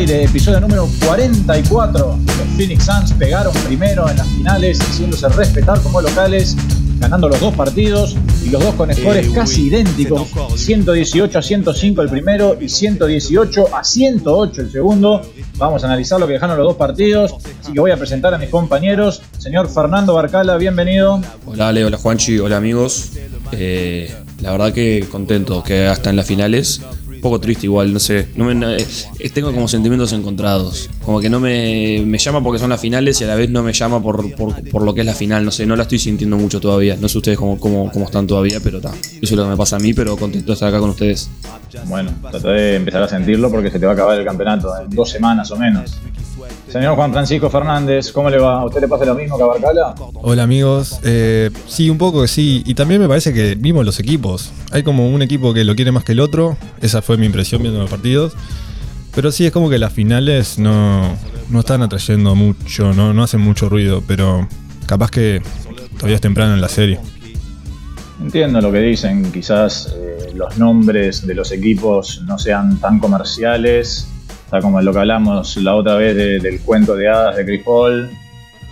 aire, episodio número 44. Los Phoenix Suns pegaron primero en las finales, haciéndose respetar como locales, ganando los dos partidos y los dos con scores casi idénticos: 118 a 105 el primero y 118 a 108 el segundo. Vamos a analizar lo que dejaron los dos partidos, así que voy a presentar a mis compañeros. Señor Fernando Barcala, bienvenido. Hola Ale, hola Juanchi, hola amigos. Eh, la verdad que contento que hasta en las finales poco triste igual, no sé. No me, eh, tengo como sentimientos encontrados. Como que no me, me, llama porque son las finales y a la vez no me llama por, por, lo que es la final. No sé, no la estoy sintiendo mucho todavía. No sé ustedes cómo, cómo, cómo están todavía, pero está. Eso es lo que me pasa a mí, pero contento de estar acá con ustedes. Bueno, trata de empezar a sentirlo porque se te va a acabar el campeonato en dos semanas o menos. Señor Juan Francisco Fernández, ¿cómo le va? ¿A usted le pasa lo mismo que a Barcala? Hola amigos, eh, sí, un poco que sí. Y también me parece que vimos los equipos. Hay como un equipo que lo quiere más que el otro. Esa fue mi impresión viendo los partidos. Pero sí, es como que las finales no, no están atrayendo mucho, no, no hacen mucho ruido. Pero capaz que todavía es temprano en la serie. Entiendo lo que dicen, quizás eh, los nombres de los equipos no sean tan comerciales Está como lo que hablamos la otra vez del cuento de hadas de Chris Paul.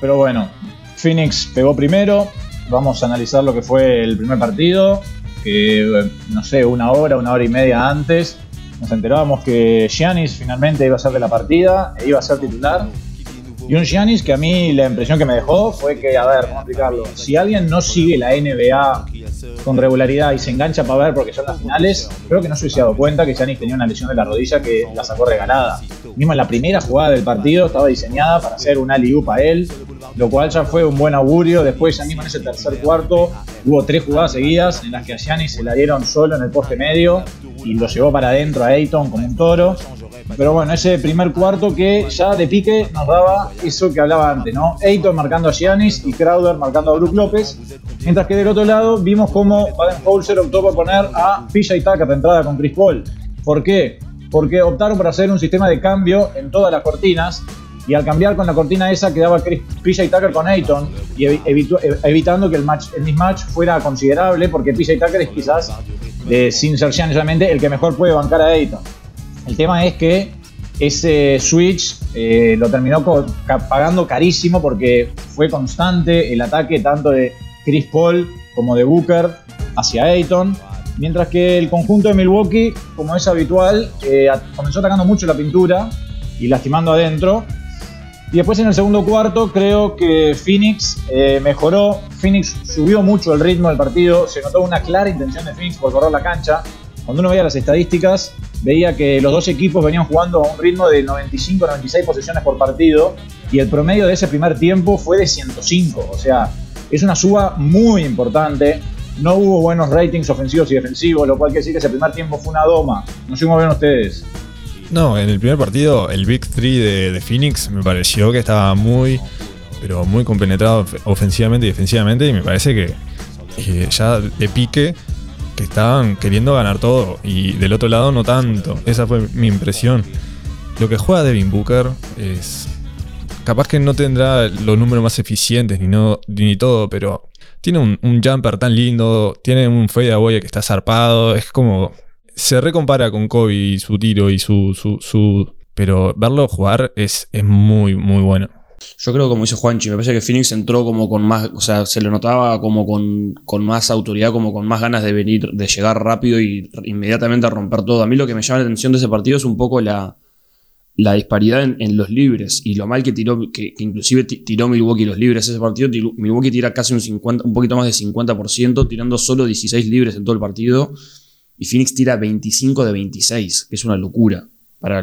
Pero bueno, Phoenix pegó primero. Vamos a analizar lo que fue el primer partido. Que, no sé, una hora, una hora y media antes, nos enterábamos que Giannis finalmente iba a ser de la partida e iba a ser titular. Y un Giannis que a mí la impresión que me dejó fue que, a ver, ¿cómo explicarlo? Si alguien no sigue la NBA con regularidad y se engancha para ver porque son las finales, creo que no se hubiese dado cuenta que Giannis tenía una lesión de la rodilla que la sacó regalada. Mismo en la primera jugada del partido estaba diseñada para hacer un alley a él, lo cual ya fue un buen augurio. Después, ya mismo en ese tercer cuarto, hubo tres jugadas seguidas en las que a Giannis se la dieron solo en el poste medio y lo llevó para adentro a Ayton como un toro. Pero bueno, ese primer cuarto que ya de pique nos daba eso que hablaba antes, ¿no? Ayton marcando a Giannis y Crowder marcando a Brook López. Mientras que del otro lado vimos cómo Baden-Holzer optó por poner a PJ Tucker de entrada con Chris Paul. ¿Por qué? Porque optaron por hacer un sistema de cambio en todas las cortinas y al cambiar con la cortina esa quedaba PJ Tucker con Ayton y evitando que el, match, el mismatch fuera considerable porque PJ Tucker es quizás, eh, sin ser el que mejor puede bancar a Ayton. El tema es que ese switch eh, lo terminó pagando carísimo porque fue constante el ataque tanto de Chris Paul como de Booker hacia Ayton. Mientras que el conjunto de Milwaukee, como es habitual, eh, comenzó atacando mucho la pintura y lastimando adentro. Y después en el segundo cuarto creo que Phoenix eh, mejoró. Phoenix subió mucho el ritmo del partido. Se notó una clara intención de Phoenix por correr la cancha. Cuando uno veía las estadísticas, veía que los dos equipos venían jugando a un ritmo de 95-96 posesiones por partido y el promedio de ese primer tiempo fue de 105. O sea, es una suba muy importante. No hubo buenos ratings ofensivos y defensivos, lo cual quiere decir que ese primer tiempo fue una doma. No sé cómo ven ustedes. No, en el primer partido, el Big 3 de, Phoenix me pareció que estaba muy, pero muy compenetrado ofensivamente y defensivamente. Y me parece que ya de pique que estaban queriendo ganar todo y del otro lado no tanto. Esa fue mi impresión. Lo que juega Devin Booker es capaz que no tendrá los números más eficientes ni no ni todo, pero tiene un, jumper tan lindo, tiene un fadeaway que está zarpado, es como se recompara con Kobe y su tiro y su, su, su pero verlo jugar es, es muy muy bueno. Yo creo, como dice Juanchi, me parece que Phoenix entró como con más, o sea, se le notaba como con, más autoridad, como con más ganas de venir, de llegar rápido y inmediatamente a romper todo. A mí lo que me llama la atención de ese partido es un poco la, la disparidad en, los libres y lo mal que tiró, que, inclusive tiró Milwaukee los libres ese partido. Milwaukee tira casi un, 50, un poquito más de 50%, tirando solo 16 libres en todo el partido. Y Phoenix tira 25 de 26, que es una locura. Para,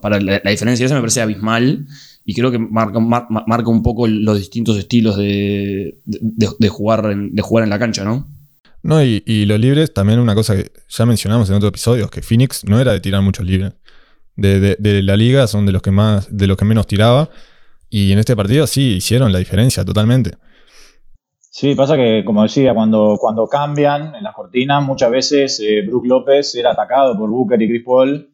para la, la diferencia esa me parece abismal y creo que marca, marca un poco los distintos estilos de, jugar en, de jugar en la cancha, ¿no? No, y, los libres, también una cosa que ya mencionamos en otros episodios, que Phoenix no era de tirar muchos libres. De, la liga son de los que más, de los que menos tiraba. Y en este partido sí hicieron la diferencia totalmente. Sí, pasa que, como decía, cuando, cuando cambian en las cortinas, muchas veces eh, Brook López era atacado por Booker y Chris Paul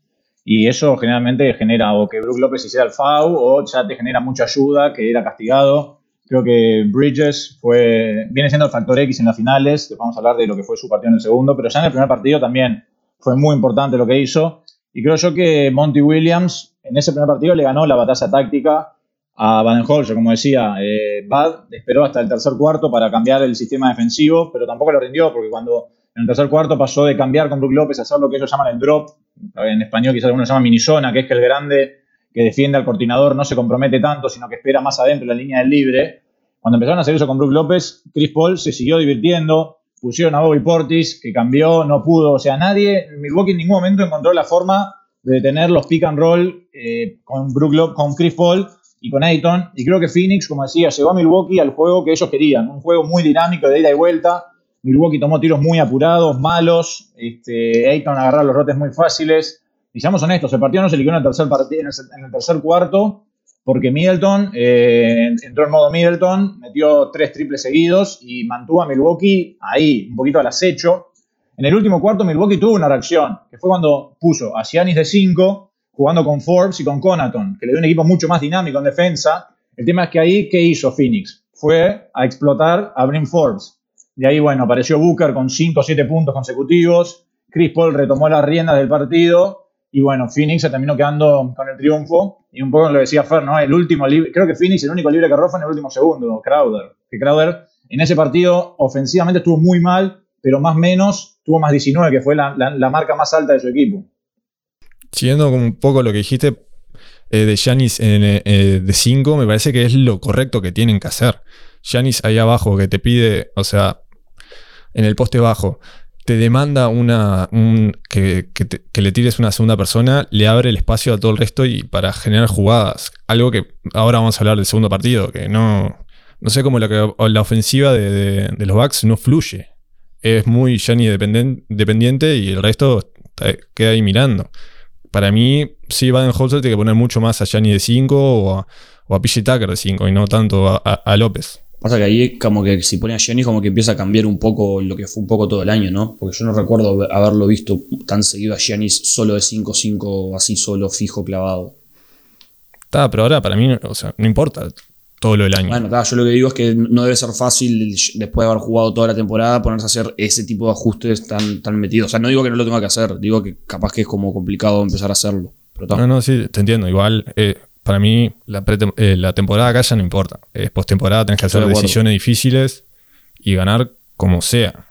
y eso generalmente genera o que Brook López hiciera el foul o ya te genera mucha ayuda, que era castigado. Creo que Bridges fue, viene siendo el factor X en las finales, vamos a hablar de lo que fue su partido en el segundo, pero ya en el primer partido también fue muy importante lo que hizo. Y creo yo que Monty Williams en ese primer partido le ganó la batalla táctica a Baden-Holzer, como decía. Eh, Bad esperó hasta el tercer cuarto para cambiar el sistema defensivo, pero tampoco lo rindió, porque cuando en el tercer cuarto pasó de cambiar con Brook López a hacer lo que ellos llaman el drop, en español quizás algunos llaman minizona, que es que el grande que defiende al coordinador no se compromete tanto, sino que espera más adentro en la línea del libre. Cuando empezaron a hacer eso con Brook López, Chris Paul se siguió divirtiendo, pusieron a Bobby Portis, que cambió, no pudo, o sea, nadie, Milwaukee en ningún momento encontró la forma de detener los pick and roll eh, con, Brook con Chris Paul y con Ayton. Y creo que Phoenix, como decía, llegó a Milwaukee al juego que ellos querían, un juego muy dinámico de ida y vuelta. Milwaukee tomó tiros muy apurados, malos. Este, Ayton agarró los rotes muy fáciles. Y seamos honestos, el partido no se liquidó en el tercer, en el tercer cuarto porque Middleton eh, entró en modo Middleton, metió tres triples seguidos y mantuvo a Milwaukee ahí, un poquito al acecho. En el último cuarto, Milwaukee tuvo una reacción, que fue cuando puso a Giannis de 5, jugando con Forbes y con Conaton, que le dio un equipo mucho más dinámico en defensa. El tema es que ahí, ¿qué hizo Phoenix? Fue a explotar a Brim Forbes. De ahí, bueno, apareció Booker con 5 o 7 puntos consecutivos. Chris Paul retomó las riendas del partido y bueno, Phoenix se terminó quedando con el triunfo. Y un poco lo decía Fer, ¿no? El último libre, creo que Phoenix el único libre que roba en el último segundo, Crowder. Que Crowder en ese partido ofensivamente estuvo muy mal, pero más o menos tuvo más 19, que fue la, marca más alta de su equipo. Siguiendo un poco lo que dijiste eh, de Giannis eh, de 5, me parece que es lo correcto que tienen que hacer. Giannis ahí abajo que te pide, o sea, en el poste bajo, te demanda una, que, le tires una segunda persona, le abre el espacio a todo el resto y para generar jugadas. Algo que ahora vamos a hablar del segundo partido, que no, no sé cómo la, la ofensiva de, los Bucks no fluye. Es muy Jenny dependiente y el resto queda ahí mirando. Para mí, sí, Baden-Holzer tiene que poner mucho más a Gianni de 5 o a, o Tucker de 5 y no tanto a López. Pasa que ahí como que si pone a Giannis como que empieza a cambiar un poco lo que fue un poco todo el año, ¿no? Porque yo no recuerdo haberlo visto tan seguido a Giannis solo de 5-5, así solo, fijo, clavado. Está, pero ahora para mí, o sea, no importa todo lo del año. Bueno, está, yo lo que digo es que no debe ser fácil después de haber jugado toda la temporada ponerse a hacer ese tipo de ajustes tan, tan metidos. O sea, no digo que no lo tenga que hacer, digo que capaz que es como complicado empezar a hacerlo. Pero no, no, sí, te entiendo. Igual, eh, para mí la, eh, la, temporada acá ya no importa. Es postemporada, tenés que hacer decisiones difíciles y ganar como sea.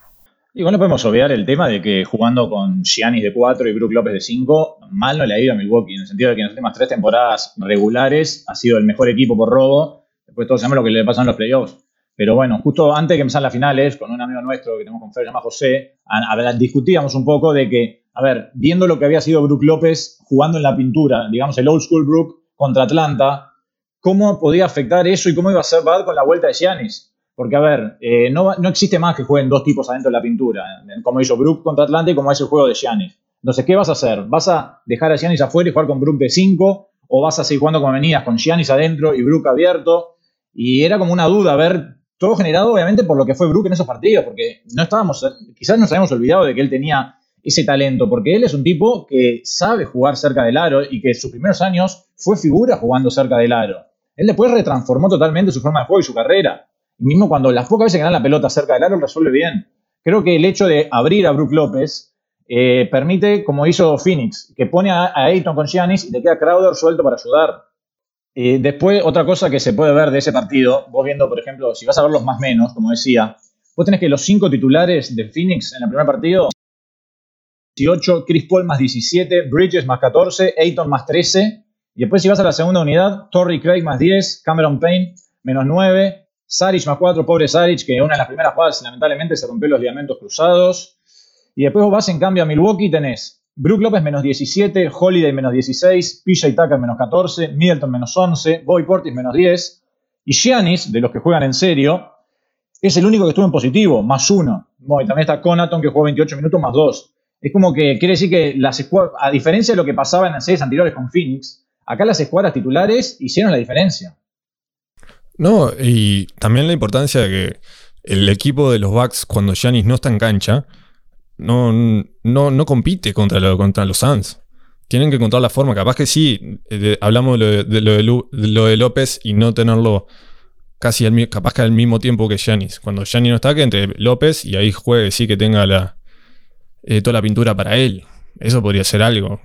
Igual no podemos obviar el tema de que jugando con Giannis de 4 y Brook López de 5, mal no le ha ido a Milwaukee, en el sentido de que en las últimas tres temporadas regulares ha sido el mejor equipo por robo. Después todos sabemos lo que le pasa en los playoffs. Pero bueno, justo antes de que empezaran las finales, con un amigo nuestro que tenemos con Fer, llamado José, discutíamos un poco de que, a ver, viendo lo que había sido Brook López jugando en la pintura, digamos el old school Brook, contra Atlanta, cómo podía afectar eso y cómo iba a ser Bad con la vuelta de Giannis. Porque, a ver, eh, no, no, existe más que jueguen dos tipos adentro de la pintura, como hizo Brook contra Atlanta y como es el juego de Giannis. Entonces, ¿qué vas a hacer? ¿Vas a dejar a Giannis afuera y jugar con Brook de 5? ¿O vas a seguir jugando como venías, con Giannis adentro y Brook abierto? Y era como una duda, a ver, todo generado obviamente por lo que fue Brook en esos partidos, porque no estábamos, quizás nos habíamos olvidado de que él tenía ese talento, porque él es un tipo que sabe jugar cerca del aro y que sus primeros años fue figura jugando cerca del aro. Él después retransformó totalmente su forma de juego y su carrera. Y mismo cuando las pocas veces que gana la pelota cerca del aro, resuelve bien. Creo que el hecho de abrir a Brook López eh, permite, como hizo Phoenix, que pone a, Ayton con Giannis y te queda Crowder suelto para ayudar. Eh, después, otra cosa que se puede ver de ese partido, vos viendo, por ejemplo, si vas a ver los más menos, como decía, vos tenés que los cinco titulares de Phoenix en el primer partido 18, Chris Paul más 17, Bridges más 14, Ayton más 13. Y después si vas a la segunda unidad, Torrey Craig más 10, Cameron Payne menos 9, Saric más 4, pobre Saric, que una de las primeras jugadas lamentablemente se rompió los ligamentos cruzados. Y después vos vas en cambio a Milwaukee, tenés Brook López menos 17, Holiday menos 16, PJ Tucker menos 14, Middleton menos 11, Boy Portis menos 10. Y Giannis, de los que juegan en serio, es el único que estuvo en positivo, más 1. y también está Conaton, que jugó 28 minutos, más 2. Es como que quiere decir que las escuadras, a diferencia de lo que pasaba en las series anteriores con Phoenix, acá las escuadras titulares hicieron la diferencia. No, y también la importancia de que el equipo de los Bucks, cuando Giannis no está en cancha, no, no, no compite contra, contra los Suns. Tienen que encontrar la forma. Capaz que sí, eh, hablamos de lo de, López y no tenerlo casi al, capaz que al mismo tiempo que Giannis. Cuando Giannis no está, que entre López y ahí juegue, sí que tenga la, eh, toda la pintura para él. Eso podría ser algo.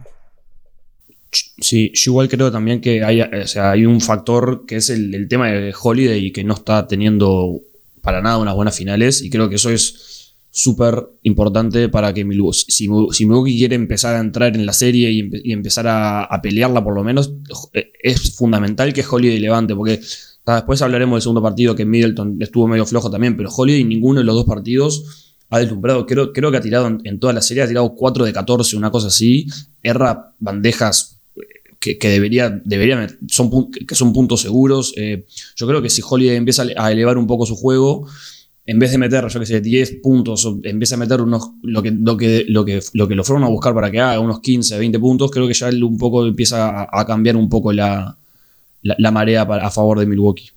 Sí, yo igual creo también que hay, o sea, hay un factor que es el, tema de Holiday y que no está teniendo para nada unas buenas finales y creo que eso es súper importante para que Milwaukee, si, si, Milwaukee quiere empezar a entrar en la serie y, empezar a, pelearla por lo menos, eh, es fundamental que Holiday levante porque después hablaremos del segundo partido que Middleton estuvo medio flojo también, pero Holiday ninguno de los dos partidos ha deslumbrado. Creo, que ha tirado en, toda la serie, ha tirado 4 de 14, una cosa así. Erra bandejas que, debería, debería son, que son puntos seguros. Eh, yo creo que si Holiday empieza a elevar un poco su juego, en vez de meter, yo que sé, 10 puntos, empieza a meter unos, lo que, lo que, lo que, lo que lo fueron a buscar para que haga unos 15, 20 puntos, creo que ya él un poco empieza a, cambiar un poco la, la, marea a favor de Milwaukee.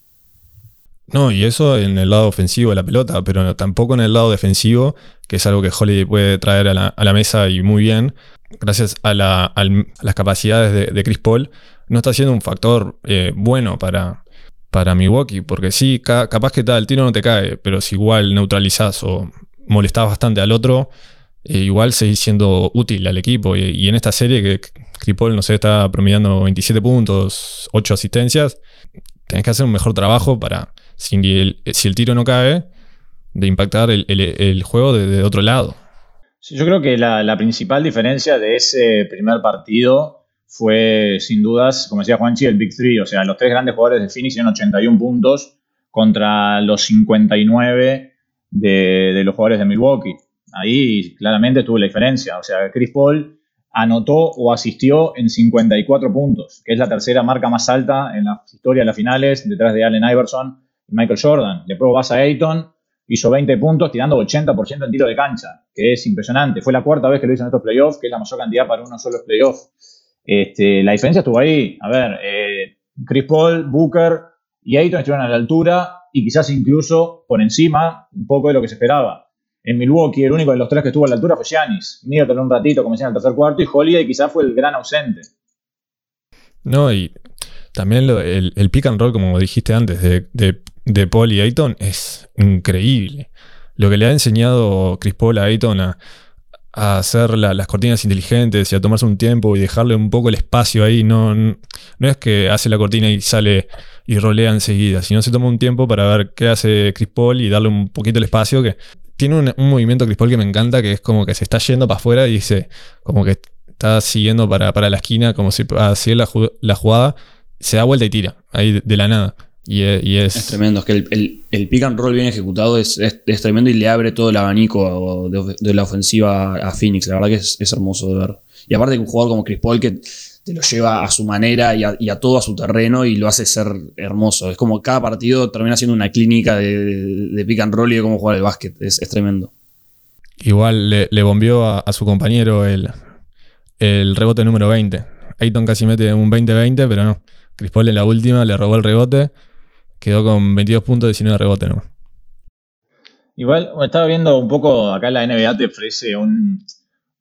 No, y eso en el lado ofensivo de la pelota, pero tampoco en el lado defensivo, que es algo que Holiday puede traer a la, mesa y muy bien gracias a, las capacidades de, Chris Paul, no está siendo un factor eh, bueno para, para Milwaukee, porque sí, capaz que tal, el tiro no te cae, pero si igual neutralizás o molestás bastante al otro, eh, igual seguís siendo útil al equipo. Y, en esta serie que Chris Paul, no sé, está promediando 27 puntos, 8 asistencias, tenés que hacer un mejor trabajo para, si el, si el tiro no cae, de impactar el, juego de otro lado yo creo que la, principal diferencia de ese primer partido fue, sin dudas, como decía Juanchi, el Big Three. O sea, los tres grandes jugadores de Phoenix hicieron 81 puntos contra los 59 de, los jugadores de Milwaukee. Ahí claramente tuvo la diferencia. O sea, Chris Paul anotó o asistió en 54 puntos, que es la tercera marca más alta en la historia de las finales, detrás de Allen Iverson Michael Jordan. Después vas a Ayton hizo 20 puntos tirando 80% en tiro de cancha, que es impresionante. Fue la cuarta vez que lo hizo en estos playoffs, que es la mayor cantidad para uno solo playoff. Este, la diferencia estuvo ahí. A ver, eh, Chris Paul, Booker y Ayton estuvieron a la altura y quizás incluso por encima un poco de lo que se esperaba. En Milwaukee, el único de los tres que estuvo a la altura fue Giannis. Middleton un ratito, como en el tercer cuarto, y Holiday quizás fue el gran ausente. No, y también el, pick and roll, como dijiste antes, de, Paul y Ayton es increíble. Lo que le ha enseñado Chris Paul a Ayton a, hacer las cortinas inteligentes y a tomarse un tiempo y dejarle un poco el espacio ahí. No, no, es que hace la cortina y sale y rolea enseguida, sino se toma un tiempo para ver qué hace Chris Paul y darle un poquito el espacio. que Tiene un, movimiento Chris Paul que me encanta, que es como que se está yendo para afuera y dice, como que está siguiendo para, la esquina, como si hacía la, la jugada se da vuelta y tira, ahí de, la nada. Y es, es, tremendo, es que el, el, pick and roll bien ejecutado es, es, tremendo y le abre todo el abanico de, la ofensiva a Phoenix. La verdad que es, hermoso de ver. Y aparte que un jugador como Chris Paul que te lo lleva a su manera y a, todo a su terreno y lo hace ser hermoso. Es como cada partido termina siendo una clínica de, pick and roll y de cómo jugar el básquet. Es, tremendo. Igual le, le bombeó a, su compañero el, el rebote número 20. Ayton casi mete un 20-20, pero no. Chris Paul en la última le robó el rebote, quedó con 22 puntos, 19 rebote nomás. Igual, estaba viendo un poco, acá la NBA te ofrece un,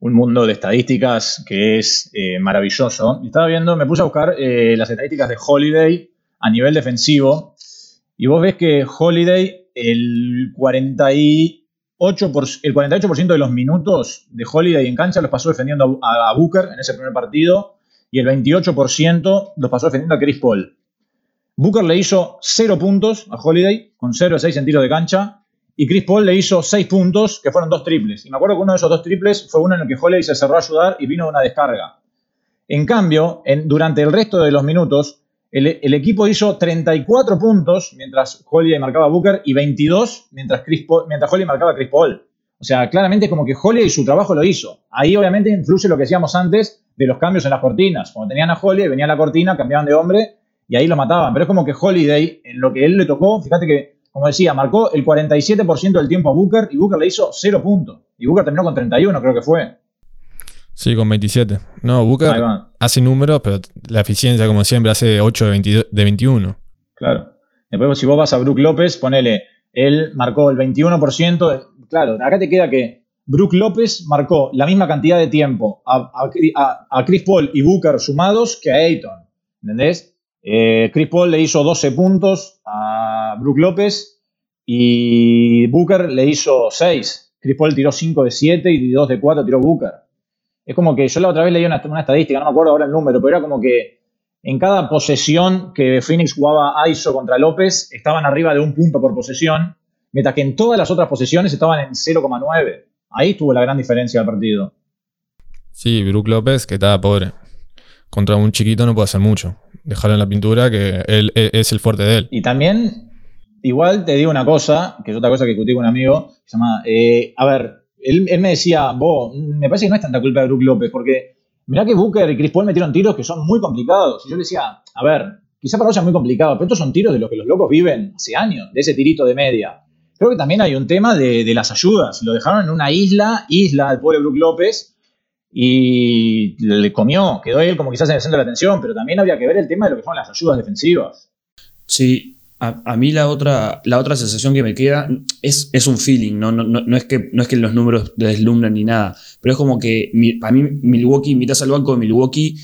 mundo de estadísticas que es eh, maravilloso. Estaba viendo, me puse a buscar eh, las estadísticas de Holiday a nivel defensivo y vos ves que Holiday, el 48%, por, el 48 de los minutos de Holiday en cancha los pasó defendiendo a Booker en ese primer partido y el 28% los pasó defendiendo a Chris Paul. Booker le hizo 0 puntos a Holiday, con 0 a 6 en tiro de cancha, y Chris Paul le hizo 6 puntos, que fueron dos triples. Y me acuerdo que uno de esos dos triples fue uno en el que Holiday se cerró a ayudar y vino de una descarga. En cambio, durante el resto de los minutos, el, equipo hizo 34 puntos mientras Holiday marcaba a Booker y 22 mientras, Chris mientras Holiday marcaba a Chris Paul. O sea, claramente como que Holiday su trabajo lo hizo. Ahí obviamente influye lo que decíamos antes de los cambios en las cortinas. Cuando tenían a Holiday, venía la cortina, cambiaban de hombre y ahí lo mataban. Pero es como que Holiday, en lo que él le tocó, fíjate que, como decía, marcó el 47% del tiempo a Booker y Booker le hizo 0 puntos. Y Booker terminó con 31, creo que fue. Sí, con 27. No, Booker hace números, pero la eficiencia, como siempre, hace 8 de, 21. Claro. Después, si vos vas a Brook López, ponele, él marcó el 21%. claro, acá te queda que Brook López marcó la misma cantidad de tiempo a, Chris Paul y Booker sumados que a Ayton. ¿Entendés? Eh, Chris Paul le hizo 12 puntos a Brook López y Booker le hizo 6. Chris Paul tiró 5 de 7 y 2 de 4 tiró Booker. Es como que yo la otra vez leí una, estadística, no me acuerdo ahora el número, pero era como que en cada posesión que Phoenix jugaba ISO contra López, estaban arriba de un punto por posesión, mientras que en todas las otras posesiones estaban en 0,9. Ahí estuvo la gran diferencia del partido. Sí, Brook López, que estaba pobre. Contra un chiquito no puede hacer mucho. Dejarlo en la pintura, que él, e, es el fuerte de él. Y también, igual te digo una cosa, que es otra cosa que discutí con un amigo, se llama, eh, a ver, él, me decía, vos, me parece que no es tanta culpa de Brook López, porque mirá que Booker y Chris Paul metieron tiros que son muy complicados. Y yo le decía, a ver, quizá para vos sea muy complicado, pero estos son tiros de los que los locos viven hace años, de ese tirito de media. Creo que también hay un tema de, las ayudas. Lo dejaron en una isla, isla al pobre Brook López, y le comió. Quedó él como quizás en el centro de la atención, pero también habría que ver el tema de lo que son las ayudas defensivas. Sí, a, mí la otra, la otra sensación que me queda es, es un feeling, ¿no? No, no, es que, no es que los números deslumbran ni nada, pero es como que a mí Milwaukee, miras al banco de Milwaukee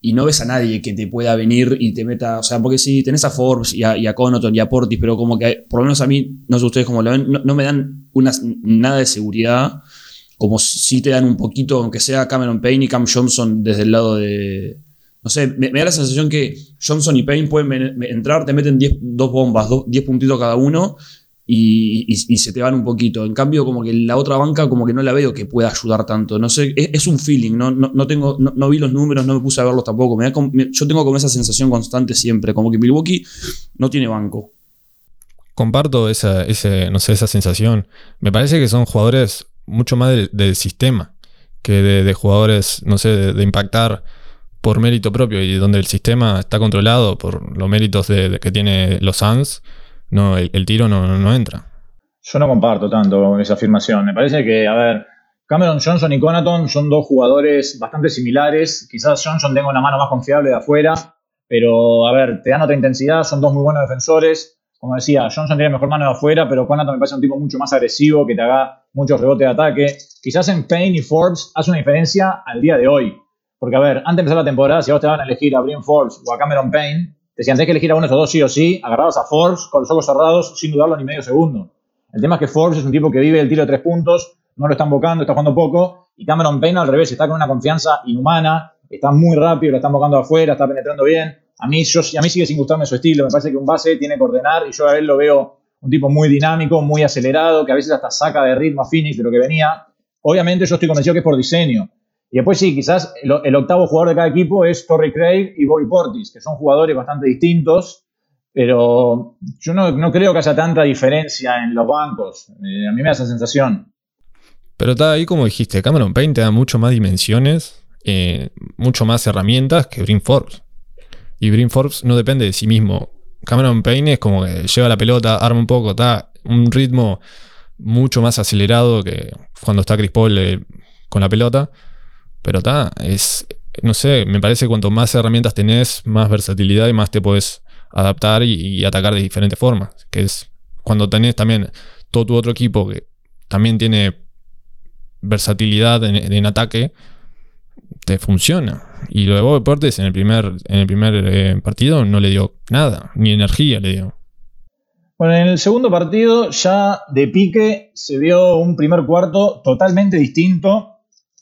y no ves a nadie que te pueda venir y te meta, o sea, porque si tenés a Forbes y a, y a Conoton y a Portis, pero como que por lo menos a mí, no sé ustedes cómo lo ven, no, me dan una, nada de seguridad, como si te dan un poquito, aunque sea Cameron Payne y Cam Johnson desde el lado de, no sé, me, da la sensación que Johnson y Payne pueden entrar, te meten dos bombas, 10 puntitos cada uno y, se te van un poquito. En cambio, como que la otra banca, como que no la veo que pueda ayudar tanto. No sé, es, un feeling, no, no, tengo, no, vi los números, no me puse a verlos tampoco. yo tengo como esa sensación constante siempre, como que Milwaukee no tiene banco. Comparto esa, no sé, esa sensación. Me parece que son jugadores mucho más del, sistema que de, jugadores, no sé, de impactar por mérito propio y donde el sistema está controlado por los méritos de, que tiene los Suns, no, el, tiro no, entra. Yo no comparto tanto esa afirmación. Me parece que, a ver, Cameron Johnson y Conaton son dos jugadores bastante similares. Quizás Johnson tenga una mano más confiable de afuera, pero, a ver, te dan otra intensidad, son dos muy buenos defensores. Como decía, Johnson tiene mejor mano de afuera, pero Conaton me parece un tipo mucho más agresivo, que te haga muchos rebotes de ataque. Quizás en Payne y Forbes hace una diferencia al día de hoy. Porque, a ver, antes de empezar la temporada, si vos te van a elegir a Brian Forbes o a Cameron Payne, te decían, tenés que elegir a uno de esos dos sí o sí, agarrabas a Forbes con los ojos cerrados sin dudarlo ni medio segundo. El tema es que Forbes es un tipo que vive el tiro de tres puntos, no lo están bocando, está jugando poco, y Cameron Payne al revés, está con una confianza inhumana, está muy rápido, lo están bocando afuera, está penetrando bien. A mí, sigue sin gustarme su estilo, me parece que un base tiene que ordenar, y yo a él lo veo un tipo muy dinámico, muy acelerado, que a veces hasta saca de ritmo a Phoenix de lo que venía. Obviamente yo estoy convencido que es por diseño, y después sí, quizás el, octavo jugador de cada equipo es Torrey Craig y Bobby Portis, que son jugadores bastante distintos, pero yo no, creo que haya tanta diferencia en los bancos. Eh, a mí me da esa sensación. Pero está ahí como dijiste, Cameron Payne te da mucho más dimensiones, eh, mucho más herramientas que Brin Forbes. Y Brin Forbes no depende de sí mismo. Cameron Payne es como que lleva la pelota, arma un poco, está un ritmo mucho más acelerado que cuando está Chris Paul eh, con la pelota. Pero está, es, no sé, me parece que cuanto más herramientas tenés, más versatilidad y más te puedes adaptar y, atacar de diferentes formas. Que es cuando tenés también todo tu otro equipo que también tiene versatilidad en, ataque, funciona. Y lo de Bob Deportes en el primer, en el primer eh, partido no le dio nada, ni energía le dio. Bueno, en el segundo partido ya de pique se vio un primer cuarto totalmente distinto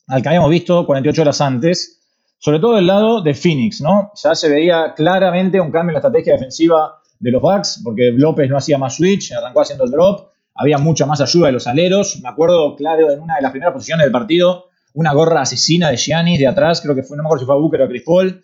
al que habíamos visto 48 horas antes, sobre todo del lado de Phoenix, ¿no? Ya se veía claramente un cambio en la estrategia defensiva de los Bucks, porque López no hacía más switch, arrancó haciendo el drop, había mucha más ayuda de los aleros. Me acuerdo, claro, en una de las primeras posiciones del partido, una gorra asesina de Giannis de atrás, creo que fue, no me acuerdo si fue a Booker o Chris Paul.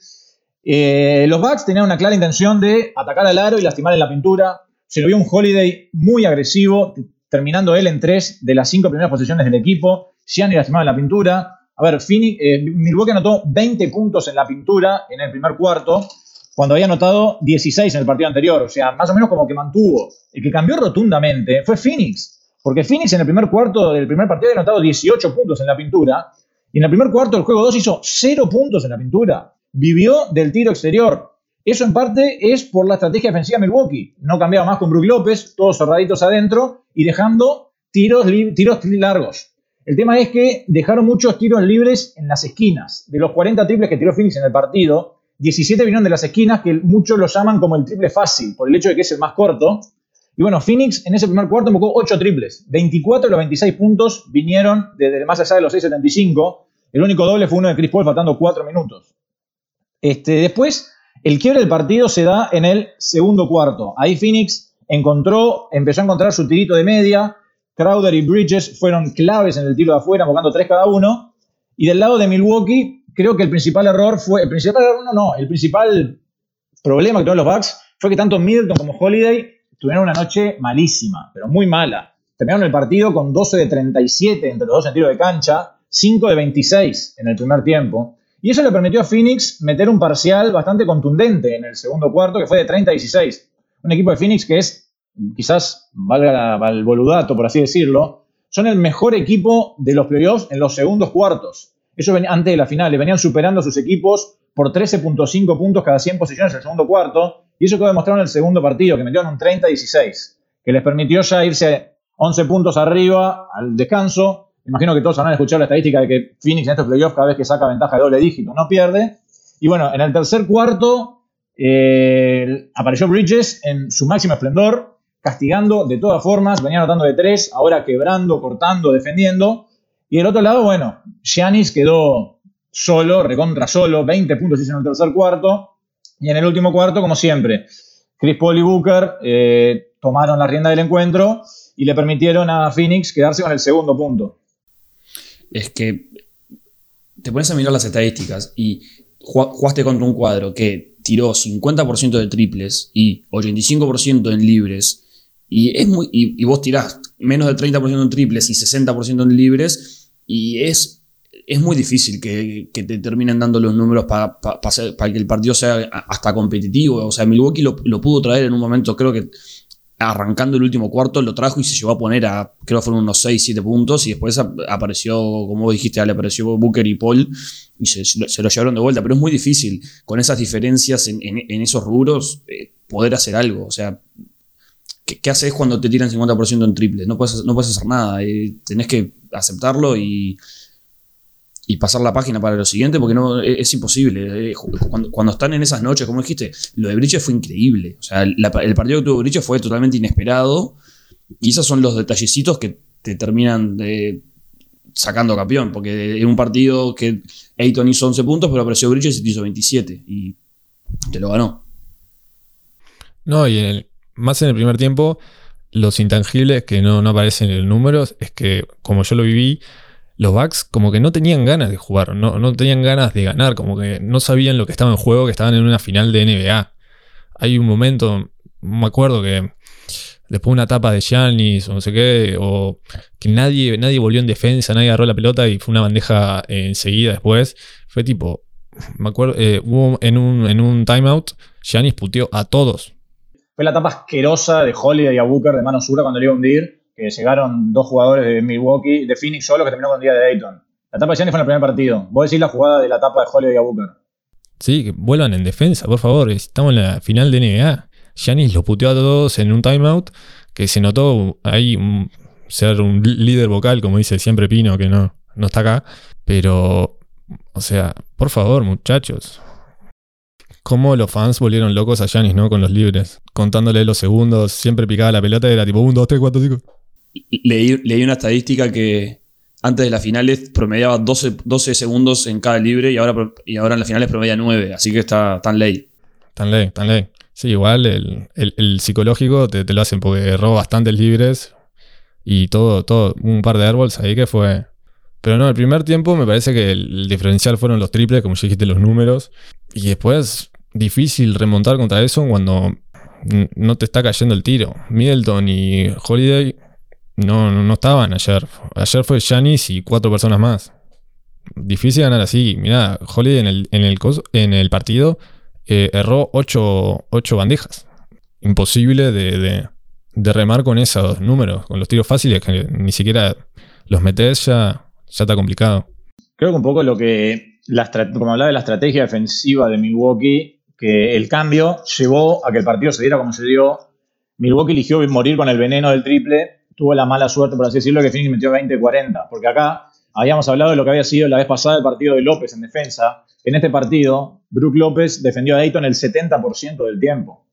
Eh, los Bucks tenían una clara intención de atacar al aro y lastimar en la pintura. Se lo vio un Holiday muy agresivo, terminando él en tres de las cinco primeras posiciones del equipo. Gianni lastimaba en la pintura. A ver, Fini, eh, Milwaukee anotó 20 puntos en la pintura en el primer cuarto, cuando había anotado 16 en el partido anterior. O sea, más o menos como que mantuvo. El que cambió rotundamente fue Phoenix. Porque Phoenix en el primer cuarto del primer partido había anotado 18 puntos en la pintura. Y en el primer cuarto del juego 2 hizo 0 puntos en la pintura. Vivió del tiro exterior. Eso en parte es por la estrategia defensiva de Milwaukee. No cambiaba más con Brook López, todos cerraditos adentro y dejando tiros, tiros largos. El tema es que dejaron muchos tiros libres en las esquinas. De los 40 triples que tiró Phoenix en el partido, 17 vinieron de las esquinas, que muchos lo llaman como el triple fácil, por el hecho de que es el más corto. Y bueno, Phoenix en ese primer cuarto invocó 8 triples. 24 de los 26 puntos vinieron desde más allá de los 6.75. El único doble fue uno de Chris Paul faltando cuatro minutos. Este, después, el quiebre del partido se da en el segundo cuarto. Ahí Phoenix encontró, empezó a encontrar su tirito de media. Crowder y Bridges fueron claves en el tiro de afuera, buscando tres cada uno. Y del lado de Milwaukee, creo que el principal error fue. El principal error, no, no. El principal problema que tuvieron los Bucks fue que tanto Middleton como Holiday tuvieron una noche malísima, pero muy mala. Terminaron el partido con 12 de 37 entre los dos en tiro de cancha, 5 de 26 en el primer tiempo. Y eso le permitió a Phoenix meter un parcial bastante contundente en el segundo cuarto, que fue de 30 a 16. Un equipo de Phoenix que es, quizás valga el boludato, por así decirlo, son el mejor equipo de los playoffs en los segundos cuartos. Ellos antes de la final, le venían superando a sus equipos por 13.5 puntos cada 100 posiciones en el segundo cuarto. Y eso quedó demostrado en el segundo partido, que metieron un 30-16, que les permitió ya irse 11 puntos arriba al descanso Imagino que todos habrán escuchado la estadística de que Phoenix en estos playoffs, cada vez que saca ventaja de doble dígito, no pierde. Y bueno, en el tercer cuarto eh, apareció Bridges en su máximo esplendor, castigando de todas formas, venía anotando de tres, ahora quebrando, cortando, defendiendo. Y del otro lado, bueno, Giannis quedó solo, recontra solo, 20 puntos hizo en el tercer cuarto. Y en el último cuarto, como siempre, Chris Paul y Booker eh, tomaron la rienda del encuentro y le permitieron a Phoenix quedarse con el segundo punto. Es que te pones a mirar las estadísticas y jugaste contra un cuadro que tiró 50% de triples y 85% en libres y, es muy, y, vos tirás menos de 30% en triples y 60% en libres y es, es muy difícil que, te terminen dando los números para que el partido sea hasta competitivo. O sea, Milwaukee lo, lo pudo traer en un momento, creo que arrancando el último cuarto, lo trajo y se llevó a poner a, creo que fueron unos 6, 7 puntos, y después apareció, como dijiste, le apareció Booker y Paul, y se, lo llevaron de vuelta, pero es muy difícil con esas diferencias en, esos rubros eh, poder hacer algo, o sea, ¿qué, haces cuando te tiran 50% en triple? No puedes, no hacer nada, eh, tenés que aceptarlo y y pasar la página para lo siguiente porque no es, imposible. Eh, cuando, están en esas noches, como dijiste, lo de Bridges fue increíble. O sea, el partido que tuvo Bridges fue totalmente inesperado y esos son los detallecitos que te terminan sacando campeón, porque en un partido que Ayton hizo 11 puntos, pero apareció Bridges y te hizo 27 y te lo ganó. No, y más en el primer tiempo, los intangibles que no, no aparecen en los números es que, como yo lo viví, los Bucks como que no tenían ganas de jugar, no, no tenían ganas de ganar, como que no sabían lo que estaba en juego, que estaban en una final de NBA. Hay un momento, me acuerdo que después de una etapa de Giannis o no sé qué, o que nadie, nadie volvió en defensa, nadie agarró la pelota y fue una bandeja enseguida después. Fue tipo, me acuerdo, eh, hubo en un, en un timeout, Giannis puteó a todos. Fue la etapa asquerosa de Holiday y a Booker de mano sura cuando le iba a hundir que llegaron dos jugadores de Milwaukee, de Phoenix solo, que terminó con el día de Dayton. La etapa de Giannis fue en el primer partido. Vos decís la jugada de la etapa de Holiday y Booker. Sí, que vuelvan en defensa, por favor. Estamos en la final de NBA. Giannis lo puteó a todos en un timeout que se notó ahí ser un líder vocal, como dice siempre Pino, que no, no está acá. Pero, o sea, por favor, muchachos. Cómo los fans volvieron locos a Giannis, ¿no? Con los libres. Contándole los segundos, siempre picaba la pelota y era tipo 1, 2, 3, 4, 5. Leí, una estadística que antes de las finales promediaba 12, 12 segundos en cada libre y ahora, y ahora en las finales promedia 9, así que está tan ley. Tan ley, tan ley. Sí, igual el, psicológico te, lo hacen porque erró bastantes libres y todo, todo, un par de árboles ahí que fue. Pero no, el primer tiempo me parece que el, diferencial fueron los triples, como ya dijiste, los números. Y después, difícil remontar contra eso cuando no te está cayendo el tiro. Middleton y Holiday no, no, estaban ayer. Ayer fue Janis y cuatro personas más. Difícil ganar así. Mira, Holiday en el, en el, partido eh, erró ocho, bandejas. Imposible de, de, remar con esos números, con los tiros fáciles que ni siquiera los metes ya, ya está complicado. Creo que un poco lo que, como hablaba de la estrategia defensiva de Milwaukee, que el cambio llevó a que el partido se diera como se dio. Milwaukee eligió morir con el veneno del triple tuvo la mala suerte, por así decirlo, que Phoenix metió 20-40. Porque acá habíamos hablado de lo que había sido la vez pasada el partido de López en defensa. En este partido, Brook López defendió a Dayton el 70% del tiempo.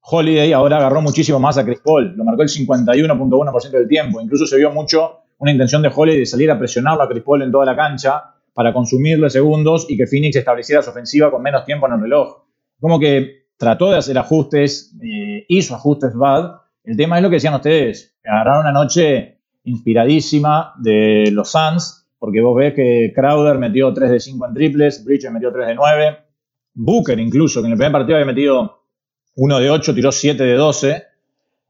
Holiday ahora agarró muchísimo más a Chris Paul, lo marcó el 51.1% del tiempo. Incluso se vio mucho una intención de Holiday de salir a presionarlo a Chris Paul en toda la cancha, para consumirle segundos y que Phoenix estableciera su ofensiva con menos tiempo en el reloj. Como que trató de hacer ajustes, eh, hizo ajustes bad. El tema es lo que decían ustedes, agarraron una noche inspiradísima de los Suns, porque vos ves que Crowder metió 3 de 5 en triples, Bridges metió 3 de 9, Booker incluso, que en el primer partido había metido 1 de 8, tiró 7 de 12.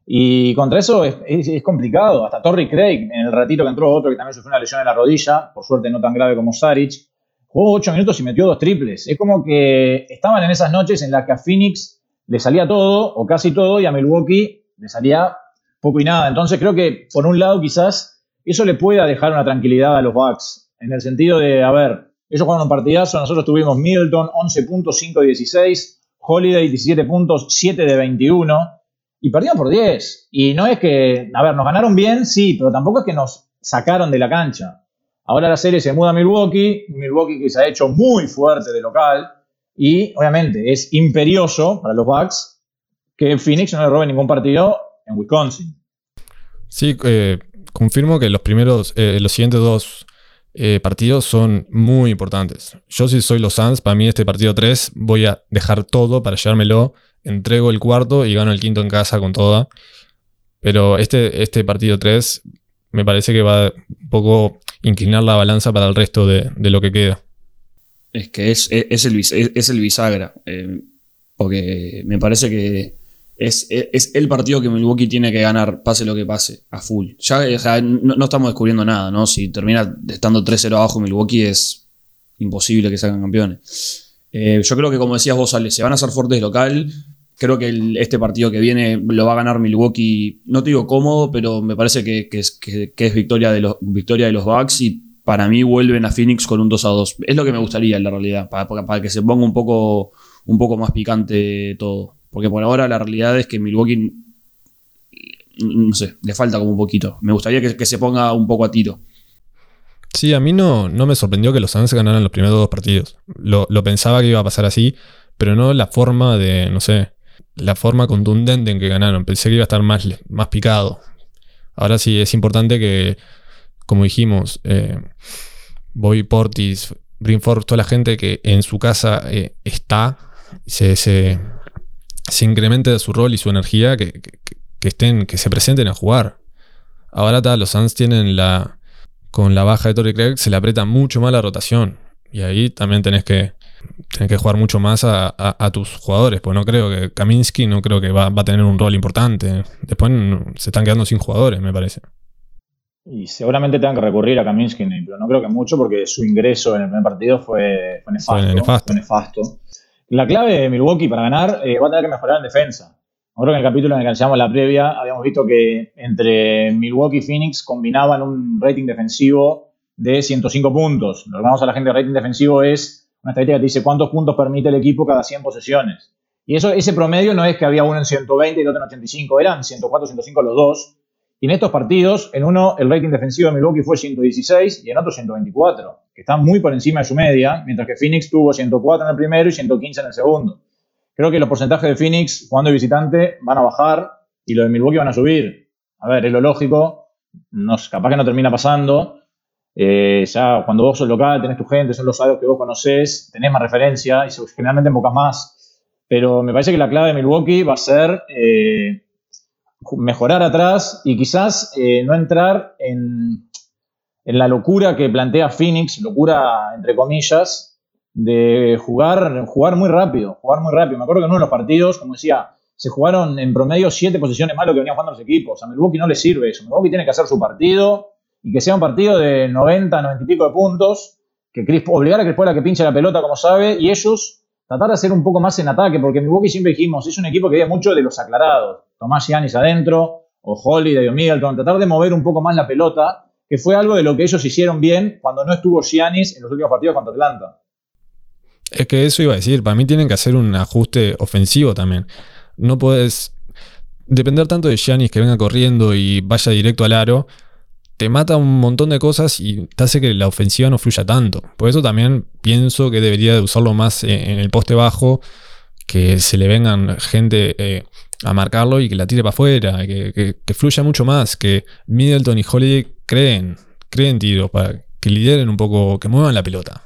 Y contra eso es, complicado. Hasta Torrey Craig, en el ratito que entró otro que también sufrió una lesión en la rodilla, por suerte no tan grave como Saric, jugó 8 minutos y metió dos triples. Es como que estaban en esas noches en las que a Phoenix le salía todo, o casi todo, y a Milwaukee le salía poco y nada. Entonces creo que, por un lado, quizás eso le pueda dejar una tranquilidad a los Bucks. En el sentido de, a ver, ellos jugaron un partidazo, nosotros tuvimos Middleton 11 puntos, 5 de 16, Holiday 17 puntos, 7 de 21, y perdimos por 10. Y no es que, a ver, nos ganaron bien, sí, pero tampoco es que nos sacaron de la cancha. Ahora la serie se muda a Milwaukee, Milwaukee que se ha hecho muy fuerte de local, y obviamente es imperioso para los Bucks que Phoenix no le robe ningún partido en Wisconsin. Sí, eh, confirmo que los primeros, eh, los siguientes dos eh, partidos son muy importantes. Yo si soy los Suns, para mí este partido 3 voy a dejar todo para llevármelo, entrego el cuarto y gano el quinto en casa con toda. Pero este, este partido 3 me parece que va un poco inclinar la balanza para el resto de, lo que queda. Es que es, es, el, es, el bisagra. porque me parece que es, el partido que Milwaukee tiene que ganar, pase lo que pase, a full. Ya, no, estamos descubriendo nada, ¿no? Si termina estando 3-0 abajo Milwaukee es imposible que salgan campeones. Eh, yo creo que, como decías vos, Ale, se van a hacer fuertes local. Creo que este partido que viene lo va a ganar Milwaukee, no te digo cómodo, pero me parece que, es, victoria, de los, victoria de los Bucks y para mí vuelven a Phoenix con un 2 2. Es lo que me gustaría en la realidad, para, para que se ponga un poco, un poco más picante todo. Porque por ahora la realidad es que Milwaukee, no sé, le falta como un poquito. Me gustaría que, se ponga un poco a tiro. Sí, a mí no, no me sorprendió que los Suns ganaran los primeros dos partidos. Lo, pensaba que iba a pasar así, pero no la forma de, no sé, la forma contundente en que ganaron. Pensé que iba a estar más, más picado. Ahora sí es importante que, como dijimos, eh, Bobby Portis, Brinford, toda la gente que en su casa eh, está, se, se, se incremente su rol y su energía, que, estén, que se presenten a jugar. Ahora los Suns tienen la. Con la baja de Torrey Craig se le aprieta mucho más la rotación. Y ahí también tenés que, tenés que jugar mucho más a, tus jugadores. Pues no creo que. Kaminsky no creo que va, a tener un rol importante. Después se están quedando sin jugadores, me parece. Y seguramente tengan que recurrir a Kaminsky, pero no creo que mucho porque su ingreso en el primer partido fue, nefasto. Fue nefasto. La clave de Milwaukee para ganar eh, va a tener que mejorar en defensa. Creo que en el capítulo en el que enseñamos la previa habíamos visto que entre Milwaukee y Phoenix combinaban un rating defensivo de 105 puntos. Lo que vamos a la gente de rating defensivo es una estadística que dice cuántos puntos permite el equipo cada 100 posesiones. Y eso, ese promedio no es que había uno en 120 y otro en 85, eran 104, 105 los dos. Y en estos partidos, en uno el rating defensivo de Milwaukee fue 116 y en otro 124, que están muy por encima de su media, mientras que Phoenix tuvo 104 en el primero y 115 en el segundo. Creo que los porcentajes de Phoenix jugando de visitante van a bajar y los de Milwaukee van a subir. A ver, es lo lógico, capaz que no termina pasando. Eh, ya cuando vos sos local, tenés tu gente, son los sabios que vos conocés, tenés más referencia y generalmente enfocas más. Pero me parece que la clave de Milwaukee va a ser eh, mejorar atrás y quizás eh, no entrar en, la locura que plantea Phoenix, locura entre comillas, de jugar, jugar muy rápido, jugar muy rápido. Me acuerdo que en uno de los partidos, como decía, se jugaron en promedio siete posiciones más lo que venían jugando los equipos. A Milwaukee no le sirve eso. Milwaukee tiene que hacer su partido y que sea un partido de 90, 90 y pico de puntos, que obligar a Chris a que pinche la pelota como sabe y ellos tratar de hacer un poco más en ataque, porque Milwaukee siempre dijimos, es un equipo que vive mucho de los aclarados. Tomás Giannis adentro, o Holiday o Middleton, tratar de mover un poco más la pelota, que fue algo de lo que ellos hicieron bien cuando no estuvo Giannis en los últimos partidos contra Atlanta. Es que eso iba a decir, para mí tienen que hacer un ajuste ofensivo también. No puedes depender tanto de Giannis que venga corriendo y vaya directo al aro, te mata un montón de cosas y te hace que la ofensiva no fluya tanto. Por eso también pienso que debería de usarlo más en el poste bajo, que se le vengan gente eh, a marcarlo y que la tire para afuera, que, fluya mucho más, que Middleton y Holiday creen, creen tiro, para que lideren un poco, que muevan la pelota.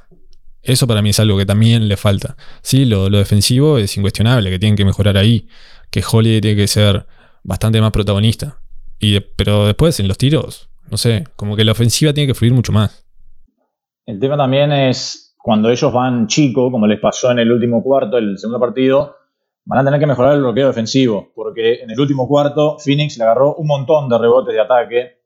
Eso para mí es algo que también le falta. Sí, lo, defensivo es incuestionable, que tienen que mejorar ahí, que Holiday tiene que ser bastante más protagonista. Y pero después en los tiros, no sé, como que la ofensiva tiene que fluir mucho más. El tema también es cuando ellos van chico, como les pasó en el último cuarto, el segundo partido, van a tener que mejorar el bloqueo defensivo, porque en el último cuarto Phoenix le agarró un montón de rebotes de ataque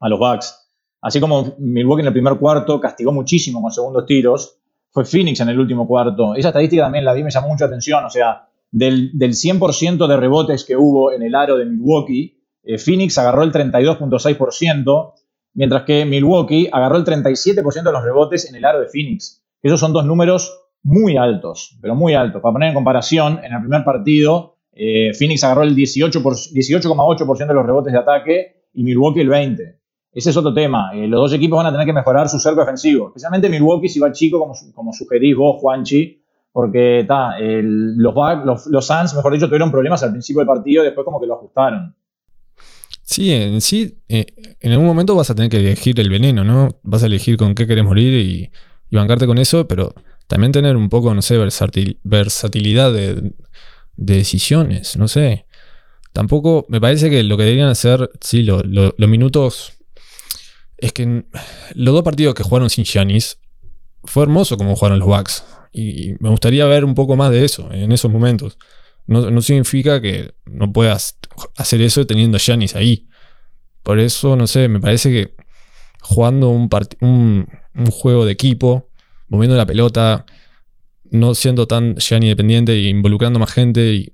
a los Bucks. Así como Milwaukee en el primer cuarto castigó muchísimo con segundos tiros, fue Phoenix en el último cuarto. Esa estadística también la vi, me llamó mucho atención. O sea, del, 100% de rebotes que hubo en el aro de Milwaukee, eh, Phoenix agarró el 32.6%, mientras que Milwaukee agarró el 37% de los rebotes en el aro de Phoenix. Esos son dos números muy altos, pero muy altos. Para poner en comparación, en el primer partido, eh, Phoenix agarró el 18,8% de los rebotes de ataque y Milwaukee el 20%. Ese es otro tema. Eh, los dos equipos van a tener que mejorar su cerco defensivo. Especialmente Milwaukee si va chico, como, como sugerís vos, Juanchi, porque los, los, los Suns, mejor dicho, tuvieron problemas al principio del partido y después como que lo ajustaron. Sí, en sí, eh, en algún momento vas a tener que elegir el veneno, ¿no? Vas a elegir con qué querés morir y, bancarte con eso, pero también tener un poco, no sé, versatilidad de, decisiones, no sé. Tampoco, me parece que lo que deberían hacer, sí, los minutos es que los dos partidos que jugaron sin Giannis fue hermoso como jugaron los Bucks. Y me gustaría ver un poco más de eso en esos momentos. No, significa que no puedas hacer eso teniendo a Giannis ahí. Por eso, no sé, me parece que jugando un, un, juego de equipo, moviendo la pelota, no siendo tan Gianni dependiente e involucrando más gente y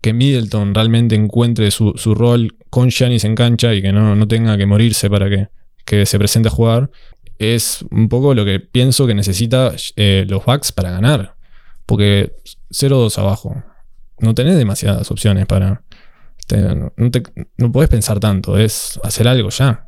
que, Middleton realmente encuentre su, rol con Giannis en cancha y que no, no tenga que morirse para que, que se presente a jugar, es un poco lo que pienso que necesita eh, los Bucks para ganar. Porque 0-2 abajo. No tenés demasiadas opciones para. no, no podés pensar tanto, es hacer algo ya.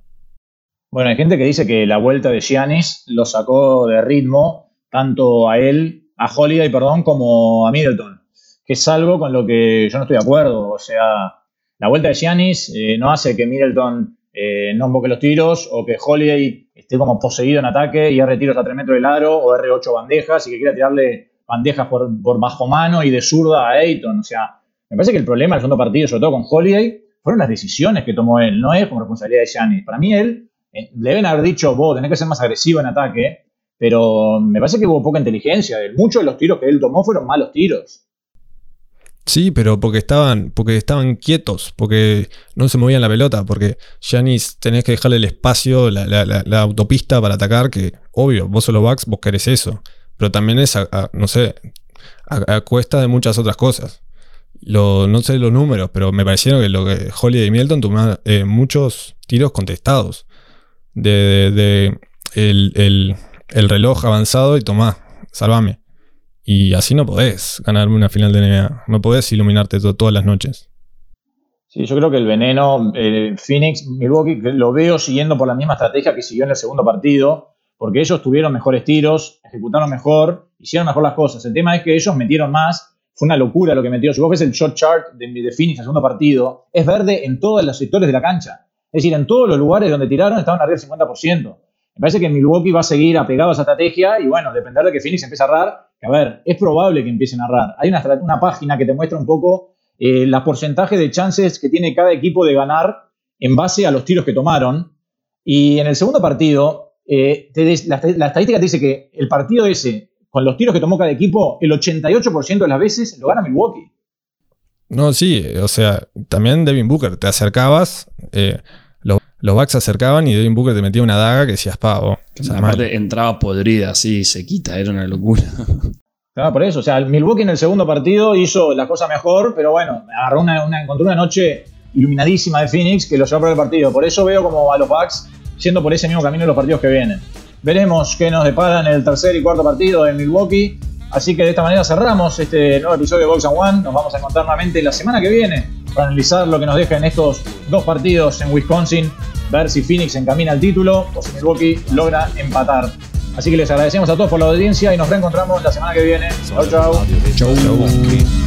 Bueno, hay gente que dice que la vuelta de Giannis lo sacó de ritmo tanto a él, a Holiday, perdón, como a Middleton. Que es algo con lo que yo no estoy de acuerdo. O sea, la vuelta de Giannis eh, no hace que Middleton eh, no invoque los tiros o que Holiday esté como poseído en ataque y R tiros a 3 metros del aro o R8 bandejas y que quiera tirarle bandejas por, bajo mano y de zurda a Ayton. O sea, me parece que el problema del segundo partido, sobre todo con Holiday, fueron las decisiones que tomó él, no es como responsabilidad de Giannis. Para mí él, eh, deben haber dicho, vos tenés que ser más agresivo en ataque, pero me parece que hubo poca inteligencia. Muchos de los tiros que él tomó fueron malos tiros. Sí, pero porque estaban, porque estaban quietos, porque no se movían la pelota, porque Janis tenés que dejarle el espacio, la, autopista para atacar, que obvio, vos solo backs, vos querés eso. Pero también es, no sé, a, cuesta de muchas otras cosas. No sé los números, pero me parecieron que lo que Holly y Milton tomaron eh, muchos tiros contestados. De, el, el reloj avanzado y tomá, salvame. Y así no podés ganarme una final de NBA. No podés iluminarte todas las noches. Sí, yo creo que el veneno, eh, Phoenix, Milwaukee, lo veo siguiendo por la misma estrategia que siguió en el segundo partido, porque ellos tuvieron mejores tiros, ejecutaron mejor, hicieron mejor las cosas. El tema es que ellos metieron más, fue una locura lo que metieron. Si vos ves el shot chart de, de Phoenix en el segundo partido, es verde en todos los sectores de la cancha. Es decir, en todos los lugares donde tiraron estaban arriba del 50%. Me parece que Milwaukee va a seguir apegado a esa estrategia y bueno, depender de que Phoenix empiece a errar, a ver, es probable que empiecen a errar. Hay una, página que te muestra un poco eh, los porcentajes de chances que tiene cada equipo de ganar en base a los tiros que tomaron. Y en el segundo partido, eh, la, estadística te dice que el partido ese, con los tiros que tomó cada equipo, el 88% de las veces lo gana Milwaukee. No, sí, o sea, también Devin Booker, te acercabas, eh, los Bucks se acercaban y Devin Booker te metía una daga que decías pavo. aparte entraba podrida así, sequita, era una locura. Claro, por eso. O sea, el Milwaukee en el segundo partido hizo la cosa mejor, pero bueno, agarró una, encontró una noche iluminadísima de Phoenix que lo llevó por el partido. Por eso veo como a los Bucks siendo por ese mismo camino en los partidos que vienen. Veremos qué nos depara en el tercer y cuarto partido en Milwaukee. Así que de esta manera cerramos este nuevo episodio de Box and One. Nos vamos a encontrar nuevamente la semana que viene para analizar lo que nos deja en estos dos partidos en Wisconsin, ver si Phoenix encamina al título o si Milwaukee logra empatar. Así que les agradecemos a todos por la audiencia y nos reencontramos la semana que viene. Chau, chau. Chau.